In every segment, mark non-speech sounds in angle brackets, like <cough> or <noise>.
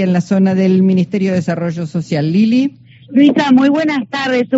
en la zona del Ministerio de Desarrollo Social. Lili. Luisa, muy buenas tardes.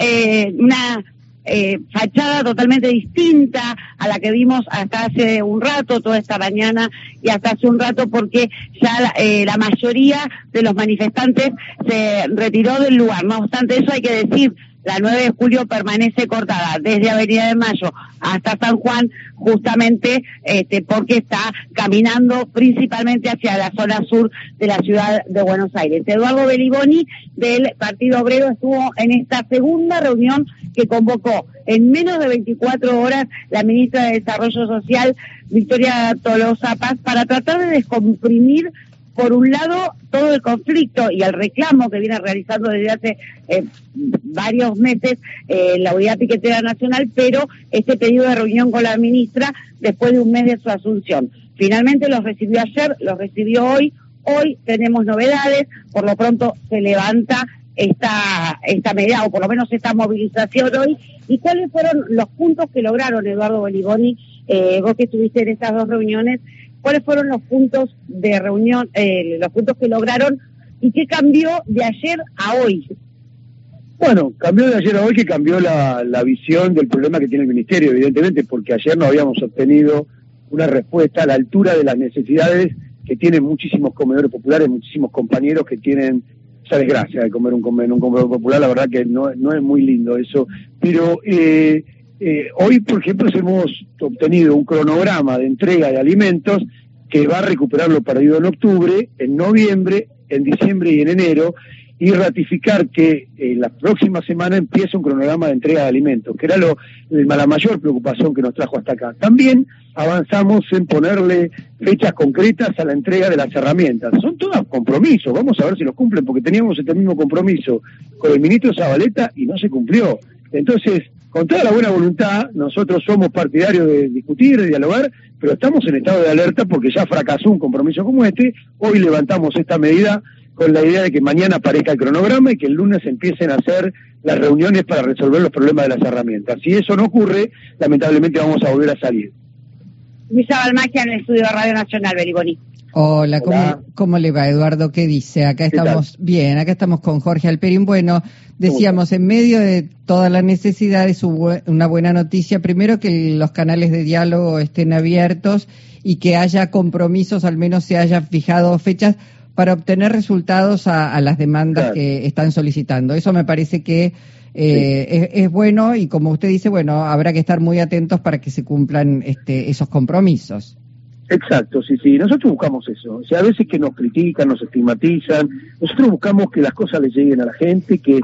Eh, una eh, fachada totalmente distinta a la que vimos hasta hace un rato, toda esta mañana y hasta hace un rato, porque ya la, eh, la mayoría de los manifestantes se retiró del lugar. No obstante eso, hay que decir la 9 de julio permanece cortada desde Avenida de Mayo hasta San Juan, justamente este, porque está caminando principalmente hacia la zona sur de la ciudad de Buenos Aires. Eduardo Beliboni del Partido Obrero estuvo en esta segunda reunión que convocó en menos de 24 horas la ministra de Desarrollo Social, Victoria Tolosa Paz, para tratar de descomprimir por un lado, todo el conflicto y el reclamo que viene realizando desde hace eh, varios meses eh, la Unidad Piquetera Nacional, pero este pedido de reunión con la ministra después de un mes de su asunción. Finalmente los recibió ayer, los recibió hoy. Hoy tenemos novedades, por lo pronto se levanta esta, esta medida, o por lo menos esta movilización hoy. ¿Y cuáles fueron los puntos que lograron, Eduardo Bolivoni, eh, vos que estuviste en estas dos reuniones, cuáles fueron los puntos de reunión, eh, los puntos que lograron y qué cambió de ayer a hoy. Bueno, cambió de ayer a hoy que cambió la, visión del problema que tiene el Ministerio, evidentemente, porque ayer no habíamos obtenido una respuesta a la altura de las necesidades que tienen muchísimos comedores populares, muchísimos compañeros que tienen esa desgracia de comer un, comer, un comedor popular, la verdad que no, no es muy lindo eso, pero eh, eh, hoy, por ejemplo, hemos obtenido un cronograma de entrega de alimentos que va a recuperar lo perdido en octubre, en noviembre, en diciembre y en enero, y ratificar que en la próxima semana empieza un cronograma de entrega de alimentos, que era lo, la mayor preocupación que nos trajo hasta acá. También avanzamos en ponerle fechas concretas a la entrega de las herramientas. Son todos compromisos, vamos a ver si los cumplen, porque teníamos este mismo compromiso con el ministro Zabaleta y no se cumplió. Entonces, con toda la buena voluntad, nosotros somos partidarios de discutir, de dialogar, pero estamos en estado de alerta porque ya fracasó un compromiso como este. Hoy levantamos esta medida con la idea de que mañana aparezca el cronograma y que el lunes empiecen a hacer las reuniones para resolver los problemas de las herramientas. Si eso no ocurre, lamentablemente vamos a volver a salir. Luisa Balmagia en el estudio de Radio Nacional, Beriboni. Hola, ¿cómo, le va Eduardo? ¿Qué dice? Acá estamos bien, acá estamos con Jorge Alperín. Bueno, decíamos, en medio de toda la necesidad es una buena noticia, primero que los canales de diálogo estén abiertos y que haya compromisos, al menos se hayan fijado fechas para obtener resultados a, las demandas que están solicitando. Eso me parece que eh, es, bueno y como usted dice, bueno, habrá que estar muy atentos para que se cumplan este, esos compromisos. Exacto, sí, sí. Nosotros buscamos eso. O sea, a veces que nos critican, nos estigmatizan. Nosotros buscamos que las cosas les lleguen a la gente, que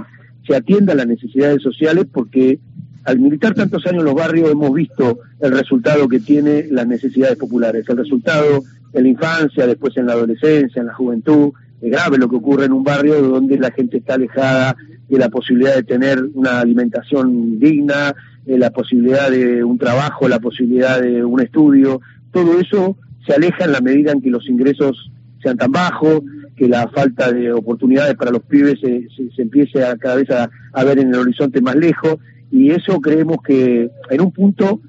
se atiendan las necesidades sociales, porque al militar tantos años en los barrios hemos visto el resultado que tiene las necesidades populares. El resultado en la infancia, después en la adolescencia, en la juventud. Es grave lo que ocurre en un barrio donde la gente está alejada de la posibilidad de tener una alimentación digna, de la posibilidad de un trabajo, la posibilidad de un estudio todo eso se aleja en la medida en que los ingresos sean tan bajos, que la falta de oportunidades para los pibes se, empiece a cada vez a, ver en el horizonte más lejos, y eso creemos que en un punto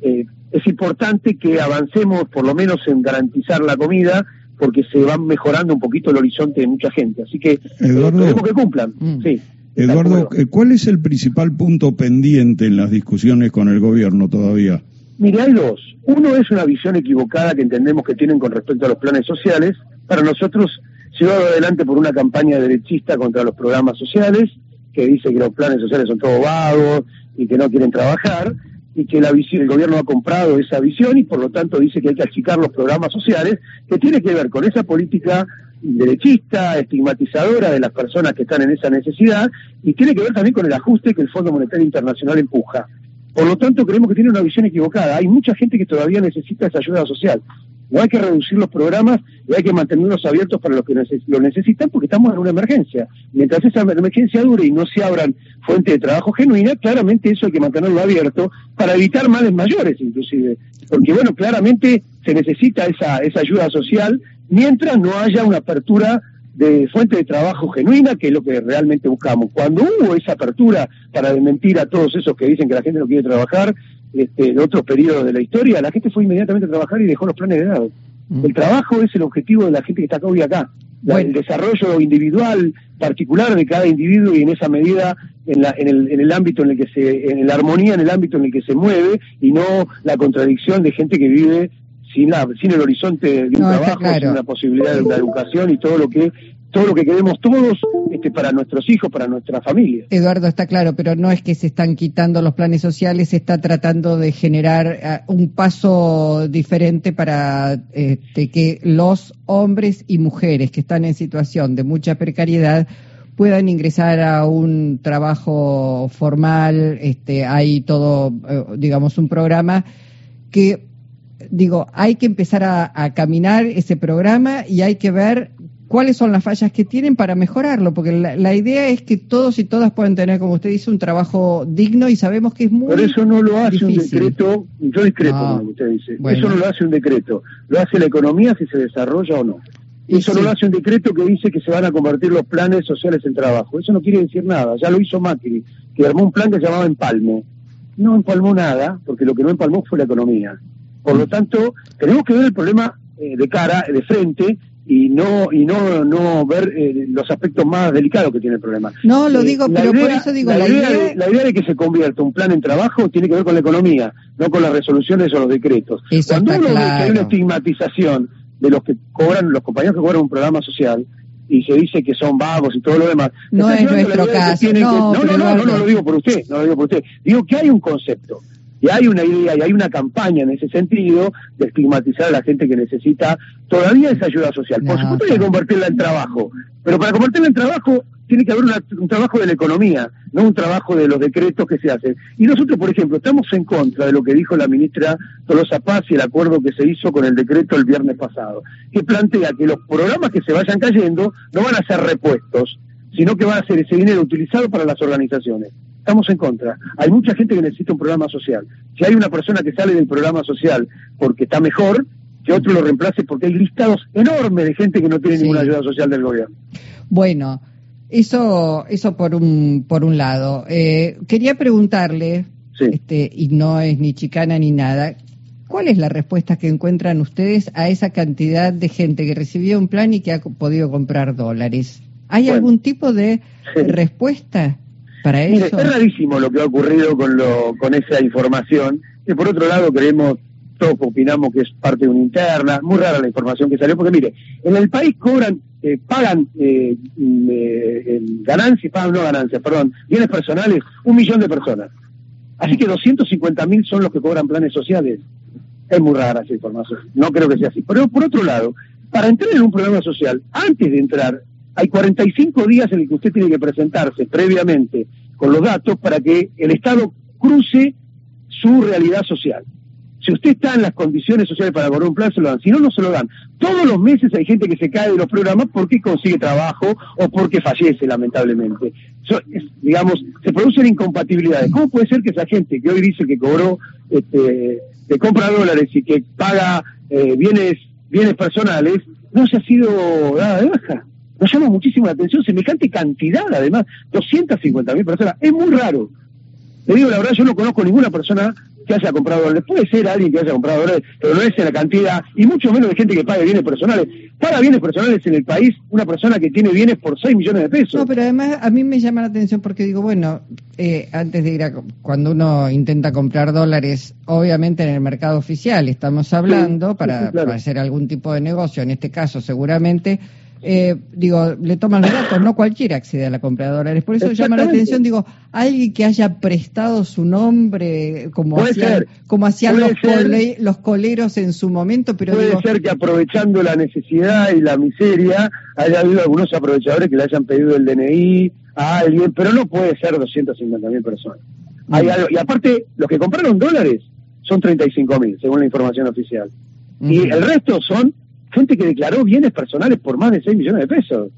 eh, es importante que avancemos por lo menos en garantizar la comida, porque se va mejorando un poquito el horizonte de mucha gente. Así que eh, queremos que cumplan. Mm. Sí. Eduardo, ¿cuál es el principal punto pendiente en las discusiones con el gobierno todavía? Mire, hay dos. Uno es una visión equivocada que entendemos que tienen con respecto a los planes sociales. Para nosotros, llevado adelante por una campaña derechista contra los programas sociales, que dice que los planes sociales son todos vagos y que no quieren trabajar, y que el gobierno ha comprado esa visión y por lo tanto dice que hay que achicar los programas sociales, que tiene que ver con esa política derechista, estigmatizadora de las personas que están en esa necesidad, y tiene que ver también con el ajuste que el Fondo Monetario Internacional empuja. Por lo tanto, creemos que tiene una visión equivocada. Hay mucha gente que todavía necesita esa ayuda social. No hay que reducir los programas y hay que mantenerlos abiertos para los que lo necesitan porque estamos en una emergencia. Mientras esa emergencia dure y no se abran fuentes de trabajo genuina, claramente eso hay que mantenerlo abierto para evitar males mayores inclusive. Porque bueno, claramente se necesita esa, esa ayuda social mientras no haya una apertura de fuente de trabajo genuina, que es lo que realmente buscamos. Cuando hubo esa apertura para desmentir a todos esos que dicen que la gente no quiere trabajar, este, en otros periodos de la historia, la gente fue inmediatamente a trabajar y dejó los planes de lado. Mm. El trabajo es el objetivo de la gente que está acá hoy acá. el desarrollo individual, particular de cada individuo y en esa medida en, la, en, el, en el ámbito en el que se, en la armonía en el ámbito en el que se mueve y no la contradicción de gente que vive sin, la, sin el horizonte de un trabajo, sin la posibilidad de una educación y todo lo que todo lo que queremos todos este, para nuestros hijos, para nuestra familia. Eduardo, está claro, pero no es que se están quitando los planes sociales, se está tratando de generar eh, un paso diferente para este, que los hombres y mujeres que están en situación de mucha precariedad puedan ingresar a un trabajo formal, este, hay todo, eh, digamos, un programa que digo, hay que empezar a, caminar ese programa y hay que ver cuáles son las fallas que tienen para mejorarlo, porque la, idea es que todos y todas puedan tener, como usted dice, un trabajo digno y sabemos que es muy Por eso no lo hace un decreto, yo discrepo como usted dice, eso no lo hace un decreto, lo hace la economía si se desarrolla o no. Eso no lo hace un decreto que dice que se van a convertir los planes sociales en trabajo. Eso no quiere decir nada. Ya lo hizo Macri, que armó un plan que se llamaba Empalme. No empalmó nada, porque lo que no empalmó fue la economía. Por lo tanto, tenemos que ver el problema eh, de cara, de frente, y no y no no ver eh, los aspectos más delicados que tiene el problema. No, lo eh, digo, pero por eso digo, la, idea, De, la idea de que se convierta un plan en trabajo tiene que ver con la economía, no con las resoluciones o los decretos. Cuando uno ve que hay una estigmatización de los que cobran, los compañeros que cobran un programa social, y se dice que son vagos y todo lo demás. No es nuestro caso. No, no, no, no, no, lo digo por usted, no lo digo por usted. Digo que hay un concepto y hay una idea y hay una campaña en ese sentido de estigmatizar a la gente que necesita todavía esa ayuda social. Por supuesto hay que convertirla en trabajo, pero para convertirla en trabajo tiene que haber un trabajo de la economía, no un trabajo de los decretos que se hacen. Y nosotros, por ejemplo, estamos en contra de lo que dijo la ministra Tolosa Paz y el acuerdo que se hizo con el decreto el viernes pasado, que plantea que los programas que se vayan cayendo no van a ser repuestos, sino que va a ser ese dinero utilizado para las organizaciones estamos en contra. Hay mucha gente que necesita un programa social. Si hay una persona que sale del programa social porque está mejor, que otro lo reemplace porque hay listados enormes de gente que no tiene ninguna ayuda social del gobierno. Bueno, eso, eso por un, por un lado. Eh, quería preguntarle, este, y no es ni chicana ni nada, ¿cuál es la respuesta que encuentran ustedes a esa cantidad de gente que recibió un plan y que ha podido comprar dólares? ¿Hay algún tipo de respuesta? Es rarísimo lo que ha ocurrido con, lo, con esa información, que por otro lado creemos, todos opinamos que es parte de una interna, muy rara la información que salió, porque mire, en el país cobran, eh, pagan eh, mm, eh, ganancias, pagan no ganancias, perdón, bienes personales, un millón de personas. Así que 250 mil son los que cobran planes sociales. Es muy rara esa información, no creo que sea así. Pero por otro lado, para entrar en un programa social, antes de entrar hay 45 días en los que usted tiene que presentarse previamente con los datos para que el Estado cruce su realidad social. Si usted está en las condiciones sociales para cobrar un plan, se lo dan. Si no, no se lo dan. Todos los meses hay gente que se cae de los programas porque consigue trabajo o porque fallece, lamentablemente. digamos, se producen incompatibilidades. ¿Cómo puede ser que esa gente que hoy dice que cobró, este, que compra dólares y que paga eh, bienes, bienes personales, no se ha sido dada de baja? Nos llama muchísimo la atención semejante cantidad, además, 250 mil personas. Es muy raro. Le digo la verdad, yo no conozco ninguna persona que haya comprado dólares. Puede ser alguien que haya comprado dólares, pero no es en la cantidad, y mucho menos de gente que pague bienes personales. Paga bienes personales en el país una persona que tiene bienes por 6 millones de pesos. No, pero además a mí me llama la atención porque digo, bueno, eh, antes de ir a. Cuando uno intenta comprar dólares, obviamente en el mercado oficial estamos hablando para, para hacer algún tipo de negocio, en este caso seguramente eh, digo, le toman los datos, no cualquiera accede a la compra de dólares. Por eso llama la atención, digo, alguien que haya prestado su nombre como hacían, como hacían los, los, coleros en su momento, pero puede ser que aprovechando la necesidad y la miseria haya habido algunos aprovechadores que le hayan pedido el DNI a alguien, pero no puede ser 250 mil personas. Hay algo, y aparte, los que compraron dólares son 35 mil, según la información oficial. Y el resto son gente que declaró bienes personales por más de 6 millones de pesos.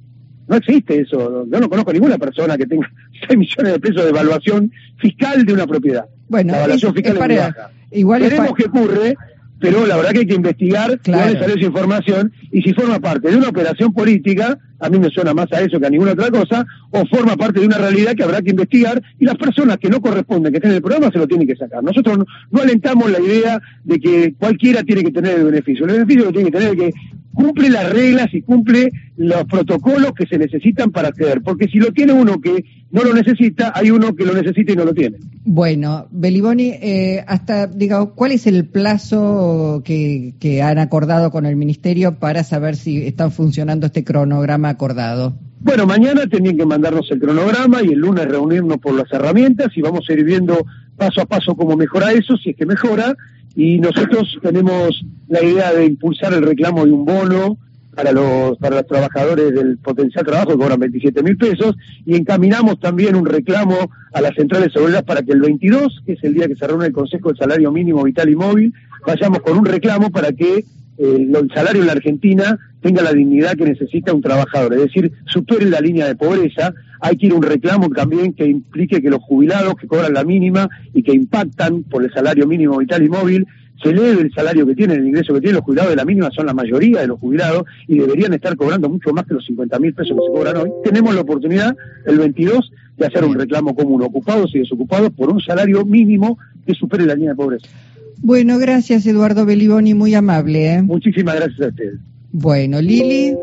No existe eso. Yo no conozco ninguna persona que tenga <laughs> 6 millones de pesos de evaluación fiscal de una propiedad. Bueno, la evaluación fiscal es, baja. Igual Veremos qué ocurre pero la verdad que hay que investigar claro. dónde salió esa información y si forma parte de una operación política, a mí me suena más a eso que a ninguna otra cosa, o forma parte de una realidad que habrá que investigar y las personas que no corresponden, que estén en el programa, se lo tienen que sacar. Nosotros no, alentamos la idea de que cualquiera tiene que tener el beneficio. El beneficio lo tiene que tener que cumple las reglas y cumple los protocolos que se necesitan para acceder. Porque si lo tiene uno que no lo necesita, hay uno que lo necesita y no lo tiene. Bueno, Beliboni, eh, hasta, digamos, ¿cuál es el plazo que, que han acordado con el Ministerio para saber si están funcionando este cronograma acordado? Bueno, mañana tenían que mandarnos el cronograma y el lunes reunirnos por las herramientas y vamos a ir viendo paso a paso cómo mejora eso, si es que mejora, y nosotros tenemos la idea de impulsar el reclamo de un bono para los para los trabajadores del potencial trabajo que cobran 27 mil pesos. Y encaminamos también un reclamo a las centrales obreras para que el 22, que es el día que se reúne el Consejo del Salario Mínimo Vital y Móvil, vayamos con un reclamo para que el salario en la Argentina tenga la dignidad que necesita un trabajador, es decir, supere la línea de pobreza. Hay que ir a un reclamo también que implique que los jubilados que cobran la mínima y que impactan por el salario mínimo vital y móvil se eleve el salario que tienen, el ingreso que tienen los jubilados de la mínima, son la mayoría de los jubilados y deberían estar cobrando mucho más que los 50 mil pesos que se cobran hoy. Tenemos la oportunidad, el 22, de hacer un reclamo común, ocupados y desocupados, por un salario mínimo que supere la línea de pobreza. Bueno, gracias Eduardo Beliboni, muy amable. ¿eh? Muchísimas gracias a ustedes. Bueno, Lili.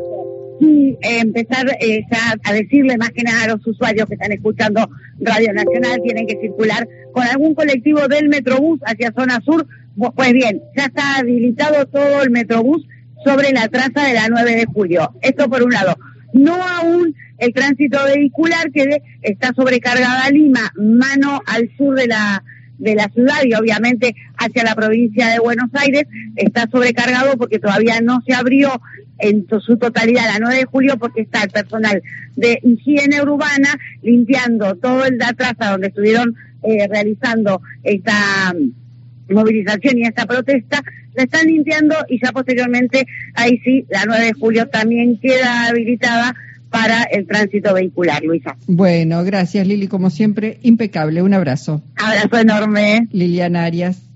Sí, empezar eh, a decirle más que nada a los usuarios que están escuchando Radio Nacional, tienen que circular con algún colectivo del Metrobús hacia zona sur. Pues bien, ya está habilitado todo el Metrobús sobre la traza de la 9 de julio. Esto por un lado. No aún el tránsito vehicular que está sobrecargada Lima, mano al sur de la de la ciudad y obviamente hacia la provincia de Buenos Aires está sobrecargado porque todavía no se abrió en su totalidad la 9 de julio porque está el personal de higiene urbana limpiando todo el de atrás a donde estuvieron eh, realizando esta mm, movilización y esta protesta, la están limpiando y ya posteriormente ahí sí, la 9 de julio también queda habilitada para el tránsito vehicular, Luisa. Bueno, gracias Lili, como siempre, impecable. Un abrazo. Abrazo enorme. Liliana Arias.